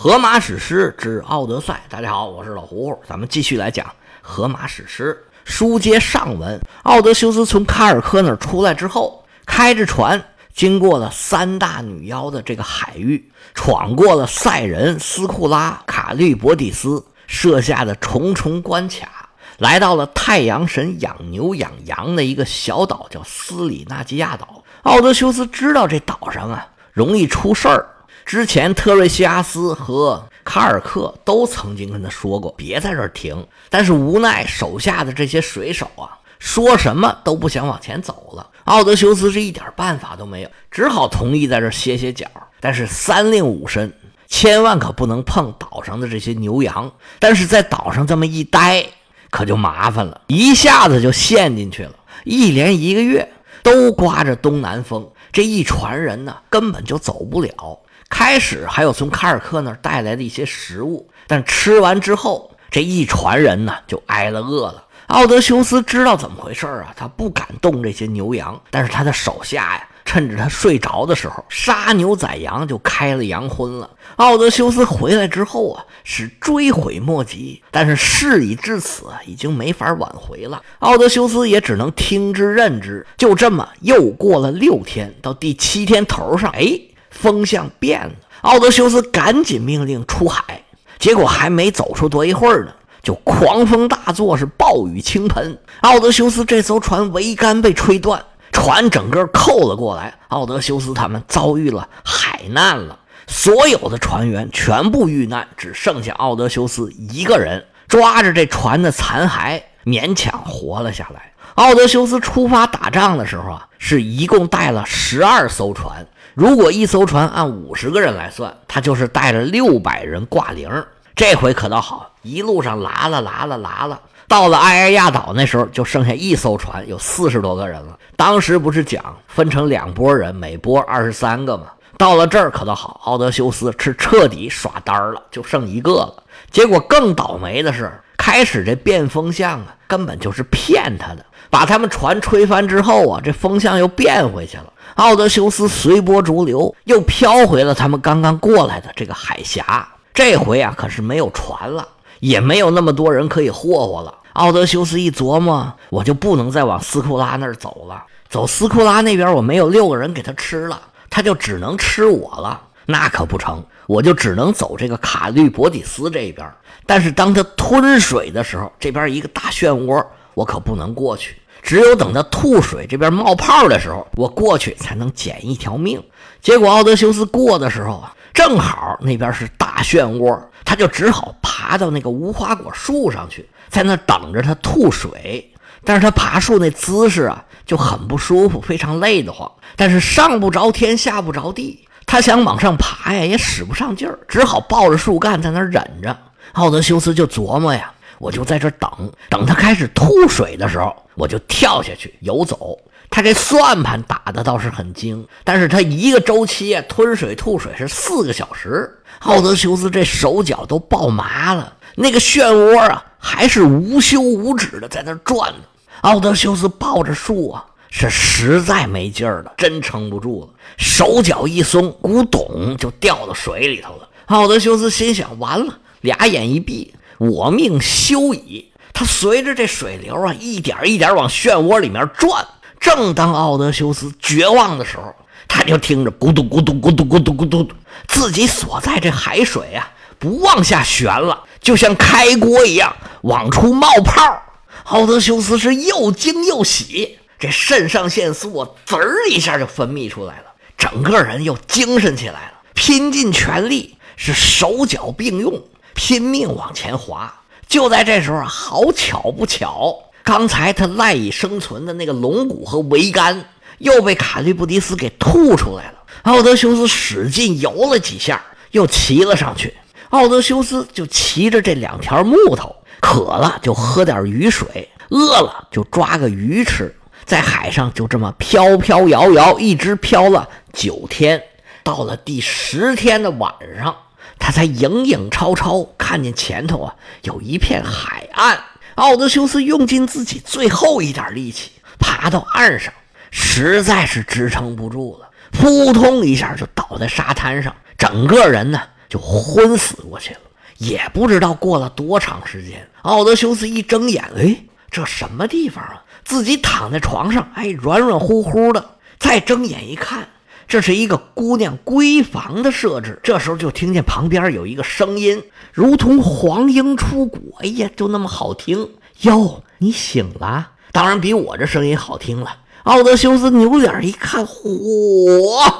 荷马史诗之奥德赛。大家好，我是老胡，咱们继续来讲荷马史诗。书接上文，奥德修斯从卡尔科那儿出来之后，开着船经过了三大女妖的这个海域，闯过了赛人、斯库拉、卡利伯底斯设下的重重关卡，来到了太阳神养牛养羊的一个小岛，叫斯里纳基亚岛。奥德修斯知道这岛上啊容易出事儿。之前，特瑞西阿斯和卡尔克都曾经跟他说过，别在这儿停。但是无奈手下的这些水手啊，说什么都不想往前走了。奥德修斯是一点办法都没有，只好同意在这歇歇脚。但是三令五申，千万可不能碰岛上的这些牛羊。但是在岛上这么一待，可就麻烦了，一下子就陷进去了。一连一个月都刮着东南风，这一船人呢，根本就走不了。开始还有从卡尔克那儿带来的一些食物，但吃完之后，这一船人呢就挨了饿了。奥德修斯知道怎么回事啊，他不敢动这些牛羊，但是他的手下呀，趁着他睡着的时候杀牛宰羊，就开了羊荤了。奥德修斯回来之后啊，是追悔莫及，但是事已至此，已经没法挽回了。奥德修斯也只能听之任之。就这么又过了六天，到第七天头上，哎。风向变了，奥德修斯赶紧命令出海，结果还没走出多一会儿呢，就狂风大作，是暴雨倾盆。奥德修斯这艘船桅杆被吹断，船整个扣了过来。奥德修斯他们遭遇了海难了，所有的船员全部遇难，只剩下奥德修斯一个人抓着这船的残骸，勉强活了下来。奥德修斯出发打仗的时候啊，是一共带了十二艘船。如果一艘船按五十个人来算，他就是带着六百人挂零。这回可倒好，一路上拉了拉了拉了，到了埃埃亚岛那时候就剩下一艘船，有四十多个人了。当时不是讲分成两拨人，每拨二十三个吗？到了这儿可倒好，奥德修斯是彻底耍单了，就剩一个了。结果更倒霉的是，开始这变风向啊，根本就是骗他的，把他们船吹翻之后啊，这风向又变回去了。奥德修斯随波逐流，又飘回了他们刚刚过来的这个海峡。这回啊，可是没有船了，也没有那么多人可以霍霍了。奥德修斯一琢磨，我就不能再往斯库拉那儿走了。走斯库拉那边，我没有六个人给他吃了，他就只能吃我了。那可不成，我就只能走这个卡律伯底斯这边。但是当他吞水的时候，这边一个大漩涡，我可不能过去。只有等他吐水这边冒泡的时候，我过去才能捡一条命。结果奥德修斯过的时候，正好那边是大漩涡，他就只好爬到那个无花果树上去，在那等着他吐水。但是他爬树那姿势啊，就很不舒服，非常累得慌。但是上不着天，下不着地，他想往上爬呀，也使不上劲儿，只好抱着树干在那忍着。奥德修斯就琢磨呀。我就在这等，等他开始吐水的时候，我就跳下去游走。他这算盘打的倒是很精，但是他一个周期啊，吞水吐水是四个小时。奥德修斯这手脚都爆麻了，那个漩涡啊，还是无休无止的在那转呢。奥德修斯抱着树啊，是实在没劲儿了，真撑不住了，手脚一松，古董就掉到水里头了。奥德修斯心想：完了，俩眼一闭。我命休矣！他随着这水流啊，一点一点往漩涡里面转。正当奥德修斯绝望的时候，他就听着咕嘟咕嘟咕嘟咕嘟咕嘟，自己所在这海水啊，不往下旋了，就像开锅一样往出冒泡。奥德修斯是又惊又喜，这肾上腺素啊，滋儿一下就分泌出来了，整个人又精神起来了，拼尽全力，是手脚并用。拼命往前滑，就在这时候，好巧不巧，刚才他赖以生存的那个龙骨和桅杆又被卡利布迪斯给吐出来了。奥德修斯使劲游了几下，又骑了上去。奥德修斯就骑着这两条木头，渴了就喝点雨水，饿了就抓个鱼吃，在海上就这么飘飘摇摇，一直飘了九天。到了第十天的晚上。他才影影绰绰看见前头啊有一片海岸，奥德修斯用尽自己最后一点力气爬到岸上，实在是支撑不住了，扑通一下就倒在沙滩上，整个人呢就昏死过去了。也不知道过了多长时间，奥德修斯一睁眼，哎，这什么地方啊？自己躺在床上，哎，软软乎乎的。再睁眼一看，这是一个姑娘闺房的设置。这时候就听见旁边有一个声音，如同黄莺出谷，哎呀，就那么好听哟！你醒了？当然比我这声音好听了。奥德修斯扭脸一看，嚯，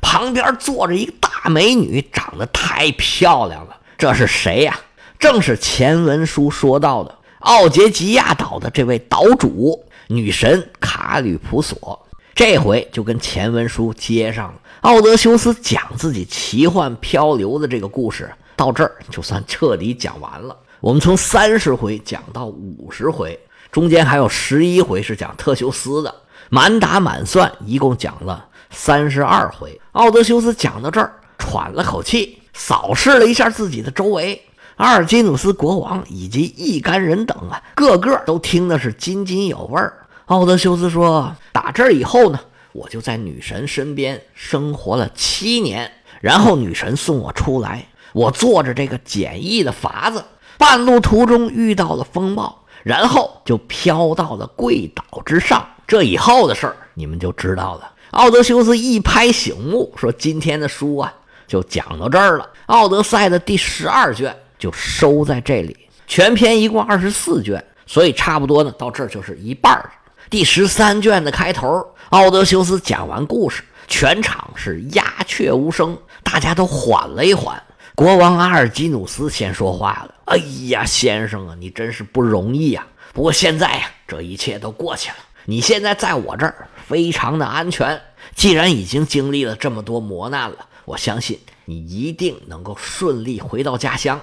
旁边坐着一个大美女，长得太漂亮了。这是谁呀？正是前文书说到的奥杰吉亚岛的这位岛主女神卡吕普索。这回就跟前文书接上了。奥德修斯讲自己奇幻漂流的这个故事，到这儿就算彻底讲完了。我们从三十回讲到五十回，中间还有十一回是讲特修斯的，满打满算一共讲了三十二回。奥德修斯讲到这儿，喘了口气。扫视了一下自己的周围，阿尔基努斯国王以及一干人等啊，个个都听的是津津有味儿。奥德修斯说：“打这儿以后呢，我就在女神身边生活了七年，然后女神送我出来，我坐着这个简易的筏子，半路途中遇到了风暴，然后就飘到了贵岛之上。这以后的事儿你们就知道了。”奥德修斯一拍醒目，说：“今天的书啊。”就讲到这儿了，《奥德赛》的第十二卷就收在这里。全篇一共二十四卷，所以差不多呢，到这儿就是一半儿。第十三卷的开头，奥德修斯讲完故事，全场是鸦雀无声，大家都缓了一缓。国王阿尔基努斯先说话了：“哎呀，先生啊，你真是不容易呀！不过现在呀，这一切都过去了，你现在在我这儿非常的安全。既然已经经历了这么多磨难了。”我相信你一定能够顺利回到家乡。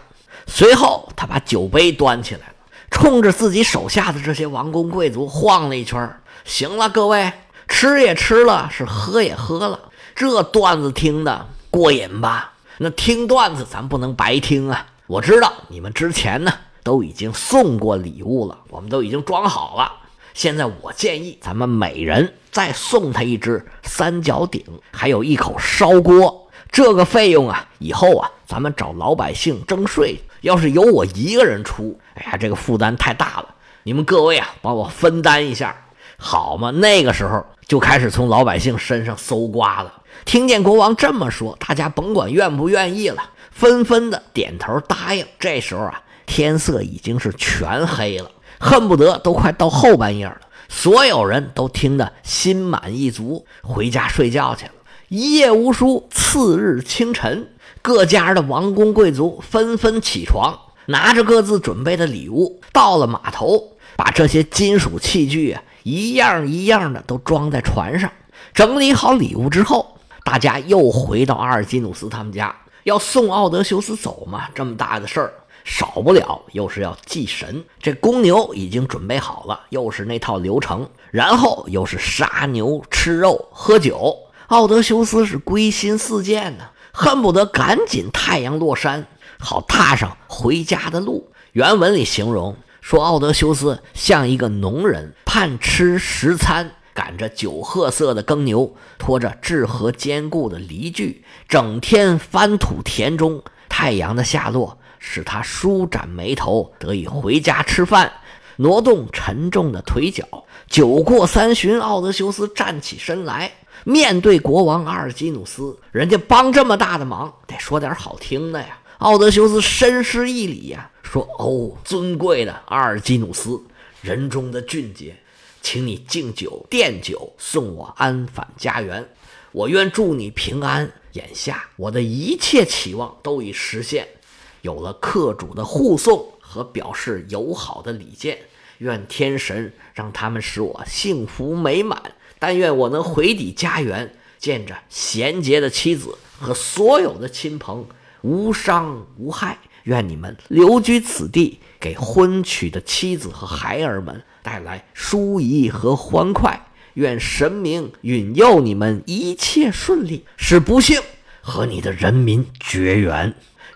随后，他把酒杯端起来了，冲着自己手下的这些王公贵族晃了一圈。行了，各位，吃也吃了，是喝也喝了，这段子听的过瘾吧？那听段子咱不能白听啊！我知道你们之前呢都已经送过礼物了，我们都已经装好了。现在我建议咱们每人再送他一只三角鼎，还有一口烧锅。这个费用啊，以后啊，咱们找老百姓征税。要是由我一个人出，哎呀，这个负担太大了。你们各位啊，帮我分担一下，好吗？那个时候就开始从老百姓身上搜刮了。听见国王这么说，大家甭管愿不愿意了，纷纷的点头答应。这时候啊，天色已经是全黑了，恨不得都快到后半夜了。所有人都听得心满意足，回家睡觉去了。一夜无书，次日清晨，各家的王公贵族纷纷起床，拿着各自准备的礼物，到了码头，把这些金属器具啊，一样一样的都装在船上。整理好礼物之后，大家又回到阿尔基努斯他们家，要送奥德修斯走嘛。这么大的事儿，少不了又是要祭神。这公牛已经准备好了，又是那套流程，然后又是杀牛、吃肉、喝酒。奥德修斯是归心似箭呢，恨不得赶紧太阳落山，好踏上回家的路。原文里形容说，奥德修斯像一个农人，盼吃食餐，赶着酒褐色的耕牛，拖着质和坚固的犁具，整天翻土田中。太阳的下落使他舒展眉头，得以回家吃饭，挪动沉重的腿脚。酒过三巡，奥德修斯站起身来。面对国王阿尔基努斯，人家帮这么大的忙，得说点好听的呀。奥德修斯深施一礼呀，说：“哦，尊贵的阿尔基努斯，人中的俊杰，请你敬酒奠酒，送我安返家园。我愿祝你平安。眼下我的一切期望都已实现，有了客主的护送和表示友好的礼见，愿天神让他们使我幸福美满。”但愿我能回抵家园，见着贤洁的妻子和所有的亲朋，无伤无害。愿你们留居此地，给婚娶的妻子和孩儿们带来舒怡和欢快。愿神明允佑你们一切顺利，使不幸和你的人民绝缘。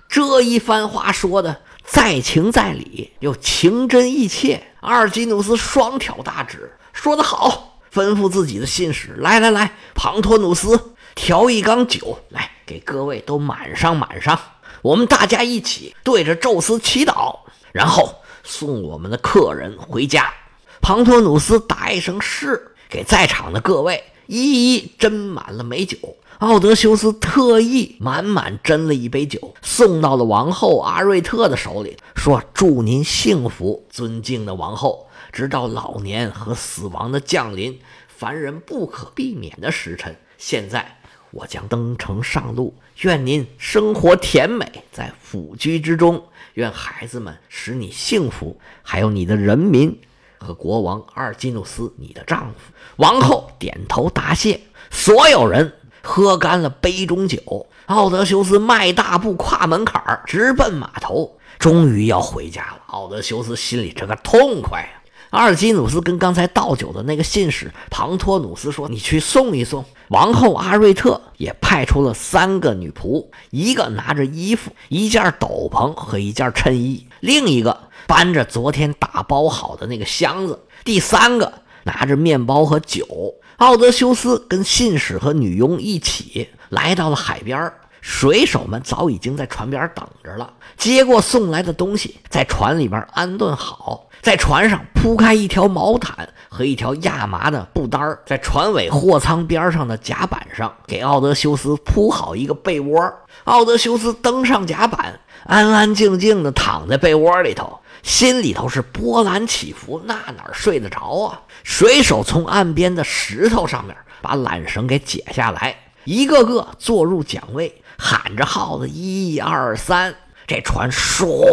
这一番话说的在情在理，又情真意切。阿尔基努斯双挑大指，说得好。吩咐自己的信使：“来来来，庞托努斯，调一缸酒来，给各位都满上满上。”我们大家一起对着宙斯祈祷，然后送我们的客人回家。庞托努斯答一声是，给在场的各位一一斟满了美酒。奥德修斯特意满满斟了一杯酒，送到了王后阿瑞特的手里，说：“祝您幸福，尊敬的王后。直到老年和死亡的降临，凡人不可避免的时辰，现在我将登城上路。愿您生活甜美，在府居之中。愿孩子们使你幸福，还有你的人民和国王阿尔基努斯，你的丈夫。”王后点头答谢，所有人。喝干了杯中酒，奥德修斯迈大步跨门槛儿直奔码头，终于要回家了。奥德修斯心里这个痛快啊！阿尔基努斯跟刚才倒酒的那个信使庞托努斯说：“你去送一送。”王后阿瑞特也派出了三个女仆，一个拿着衣服、一件斗篷和一件衬衣，另一个搬着昨天打包好的那个箱子，第三个拿着面包和酒。奥德修斯跟信使和女佣一起来到了海边儿水手们早已经在船边等着了。接过送来的东西，在船里边安顿好，在船上铺开一条毛毯和一条亚麻的布单儿在船尾货舱边上的甲板上给奥德修斯铺好一个被窝。奥德修斯登上甲板，安安静静地躺在被窝里头。心里头是波澜起伏，那哪睡得着啊？水手从岸边的石头上面把缆绳给解下来，一个个坐入桨位，喊着号子，一二三，这船唰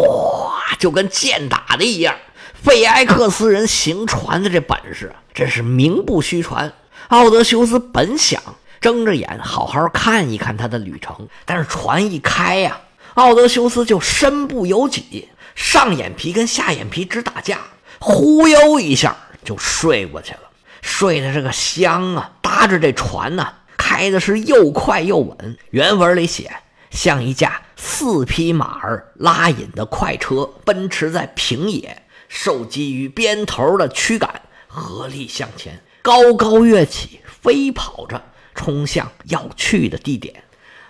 就跟箭打的一样。费埃克斯人行船的这本事真是名不虚传。奥德修斯本想睁着眼好好看一看他的旅程，但是船一开呀，奥德修斯就身不由己。上眼皮跟下眼皮直打架，忽悠一下就睡过去了，睡得这个香啊！搭着这船呢，开的是又快又稳。原文里写，像一架四匹马儿拉引的快车奔驰在平野，受基于鞭头的驱赶，合力向前，高高跃起，飞跑着冲向要去的地点。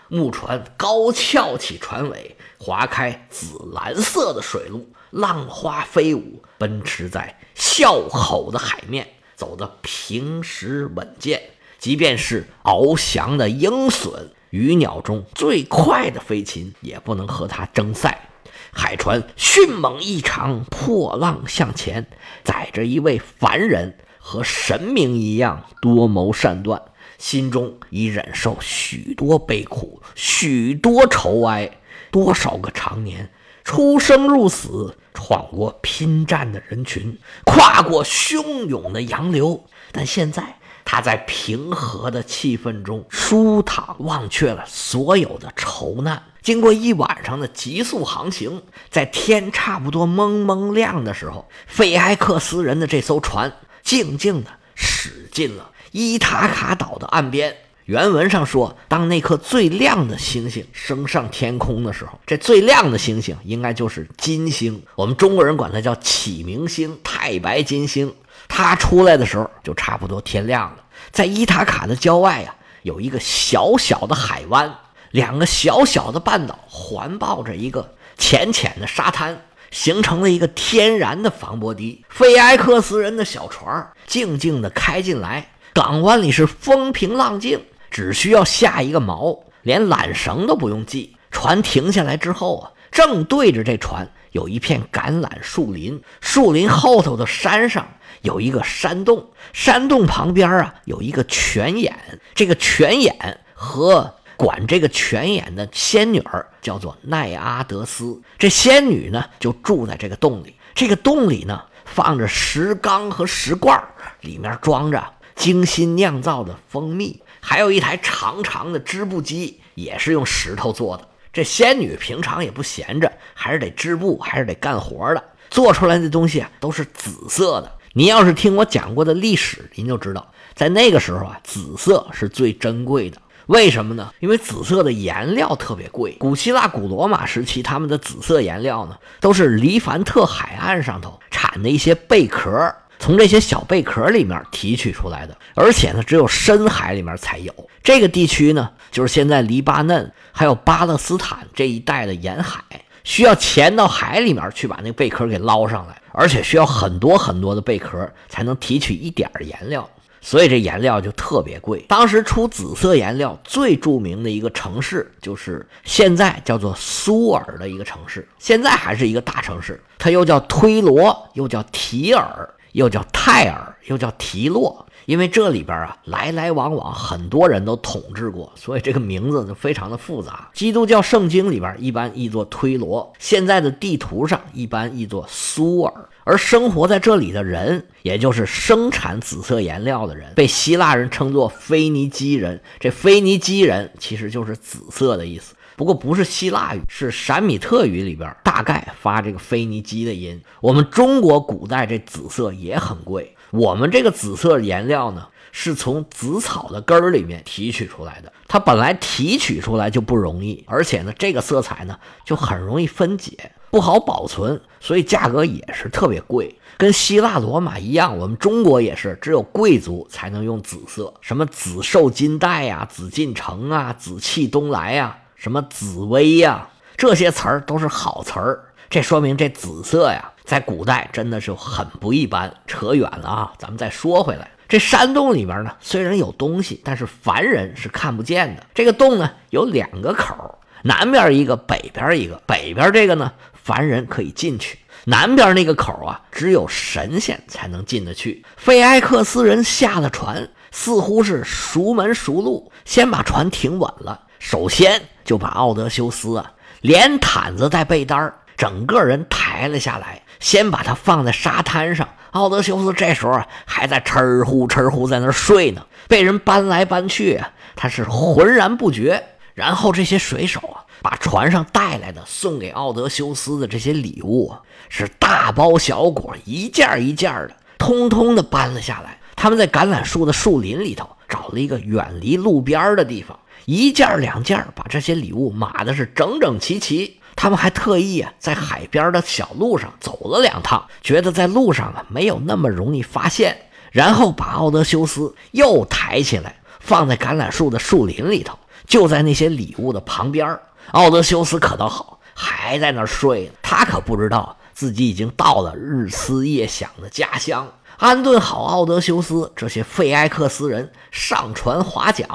木船高翘起船尾。划开紫蓝色的水路，浪花飞舞，奔驰在啸吼的海面，走得平实稳健。即便是翱翔的鹰隼，鱼鸟中最快的飞禽，也不能和它争赛。海船迅猛异常，破浪向前，载着一位凡人，和神明一样多谋善断，心中已忍受许多悲苦，许多愁哀。多少个常年出生入死，闯过拼战的人群，跨过汹涌的洋流，但现在他在平和的气氛中舒躺，忘却了所有的愁难。经过一晚上的急速航行，在天差不多蒙蒙亮的时候，费埃克斯人的这艘船静静地驶进了伊塔卡岛的岸边。原文上说，当那颗最亮的星星升上天空的时候，这最亮的星星应该就是金星。我们中国人管它叫启明星、太白金星。他出来的时候就差不多天亮了。在伊塔卡的郊外呀，有一个小小的海湾，两个小小的半岛环抱着一个浅浅的沙滩，形成了一个天然的防波堤。菲埃克斯人的小船静静地开进来，港湾里是风平浪静。只需要下一个锚，连缆绳都不用系。船停下来之后啊，正对着这船有一片橄榄树林，树林后头的山上有一个山洞，山洞旁边啊有一个泉眼。这个泉眼和管这个泉眼的仙女儿叫做奈阿德斯，这仙女呢就住在这个洞里。这个洞里呢放着石缸和石罐，里面装着精心酿造的蜂蜜。还有一台长长的织布机，也是用石头做的。这仙女平常也不闲着，还是得织布，还是得干活的。做出来的东西啊，都是紫色的。您要是听我讲过的历史，您就知道，在那个时候啊，紫色是最珍贵的。为什么呢？因为紫色的颜料特别贵。古希腊、古罗马时期，他们的紫色颜料呢，都是黎凡特海岸上头产的一些贝壳。从这些小贝壳里面提取出来的，而且呢，只有深海里面才有。这个地区呢，就是现在黎巴嫩还有巴勒斯坦这一带的沿海，需要潜到海里面去把那贝壳给捞上来，而且需要很多很多的贝壳才能提取一点颜料。所以这颜料就特别贵。当时出紫色颜料最著名的一个城市，就是现在叫做苏尔的一个城市，现在还是一个大城市。它又叫推罗，又叫提尔，又叫泰尔，又叫提洛。因为这里边啊，来来往往很多人都统治过，所以这个名字就非常的复杂。基督教圣经里边一般译作推罗，现在的地图上一般译作苏尔。而生活在这里的人，也就是生产紫色颜料的人，被希腊人称作腓尼基人。这腓尼基人其实就是紫色的意思，不过不是希腊语，是闪米特语里边大概发这个腓尼基的音。我们中国古代这紫色也很贵。我们这个紫色颜料呢，是从紫草的根儿里面提取出来的。它本来提取出来就不容易，而且呢，这个色彩呢就很容易分解，不好保存，所以价格也是特别贵。跟希腊罗马一样，我们中国也是只有贵族才能用紫色，什么紫绶金带呀、紫禁城啊、紫气东来呀、什么紫薇呀，这些词儿都是好词儿。这说明这紫色呀。在古代真的是很不一般。扯远了啊，咱们再说回来。这山洞里边呢，虽然有东西，但是凡人是看不见的。这个洞呢有两个口，南边一个，北边一个。北边这个呢，凡人可以进去；南边那个口啊，只有神仙才能进得去。费埃克斯人下了船，似乎是熟门熟路，先把船停稳了。首先就把奥德修斯啊，连毯子带被单儿整个人抬了下来。先把他放在沙滩上，奥德修斯这时候还在哧呼哧呼在那睡呢，被人搬来搬去啊，他是浑然不觉。然后这些水手啊，把船上带来的送给奥德修斯的这些礼物啊，是大包小裹，一件一件的，通通的搬了下来。他们在橄榄树的树林里头找了一个远离路边的地方，一件两件把这些礼物码的是整整齐齐。他们还特意啊，在海边的小路上走了两趟，觉得在路上啊没有那么容易发现，然后把奥德修斯又抬起来，放在橄榄树的树林里头，就在那些礼物的旁边。奥德修斯可倒好，还在那儿睡呢。他可不知道自己已经到了日思夜想的家乡。安顿好奥德修斯，这些费埃克斯人上船划桨，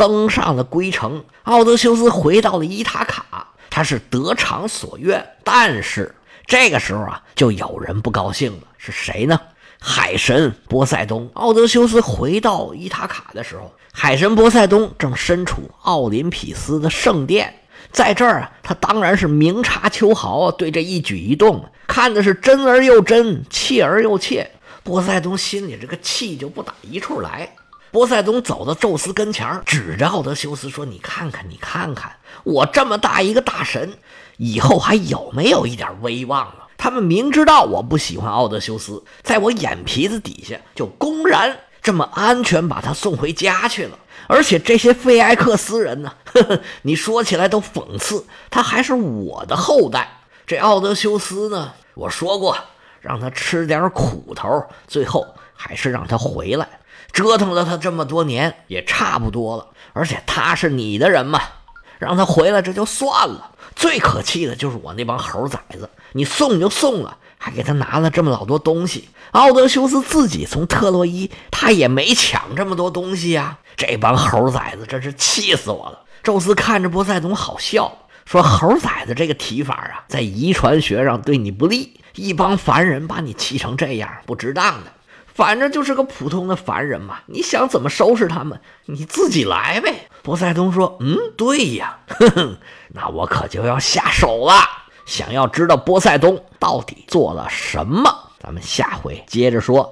登上了归程。奥德修斯回到了伊塔卡。他是得偿所愿，但是这个时候啊，就有人不高兴了。是谁呢？海神波塞冬。奥德修斯回到伊塔卡的时候，海神波塞冬正身处奥林匹斯的圣殿，在这儿啊，他当然是明察秋毫，对这一举一动看的是真而又真，切而又切。波塞冬心里这个气就不打一处来。波塞冬走到宙斯跟前，指着奥德修斯说：“你看看，你看看，我这么大一个大神，以后还有没有一点威望了？他们明知道我不喜欢奥德修斯，在我眼皮子底下就公然这么安全把他送回家去了。而且这些菲埃克斯人呢，呵呵，你说起来都讽刺，他还是我的后代。这奥德修斯呢，我说过让他吃点苦头，最后还是让他回来。”折腾了他这么多年，也差不多了。而且他是你的人嘛，让他回来这就算了。最可气的就是我那帮猴崽子，你送就送了，还给他拿了这么老多东西。奥德修斯自己从特洛伊，他也没抢这么多东西呀。这帮猴崽子真是气死我了。宙斯看着波塞冬好笑，说：“猴崽子这个提法啊，在遗传学上对你不利。一帮凡人把你气成这样，不值当的。”反正就是个普通的凡人嘛，你想怎么收拾他们，你自己来呗。波塞冬说：“嗯，对呀，哼哼，那我可就要下手了。想要知道波塞冬到底做了什么，咱们下回接着说。”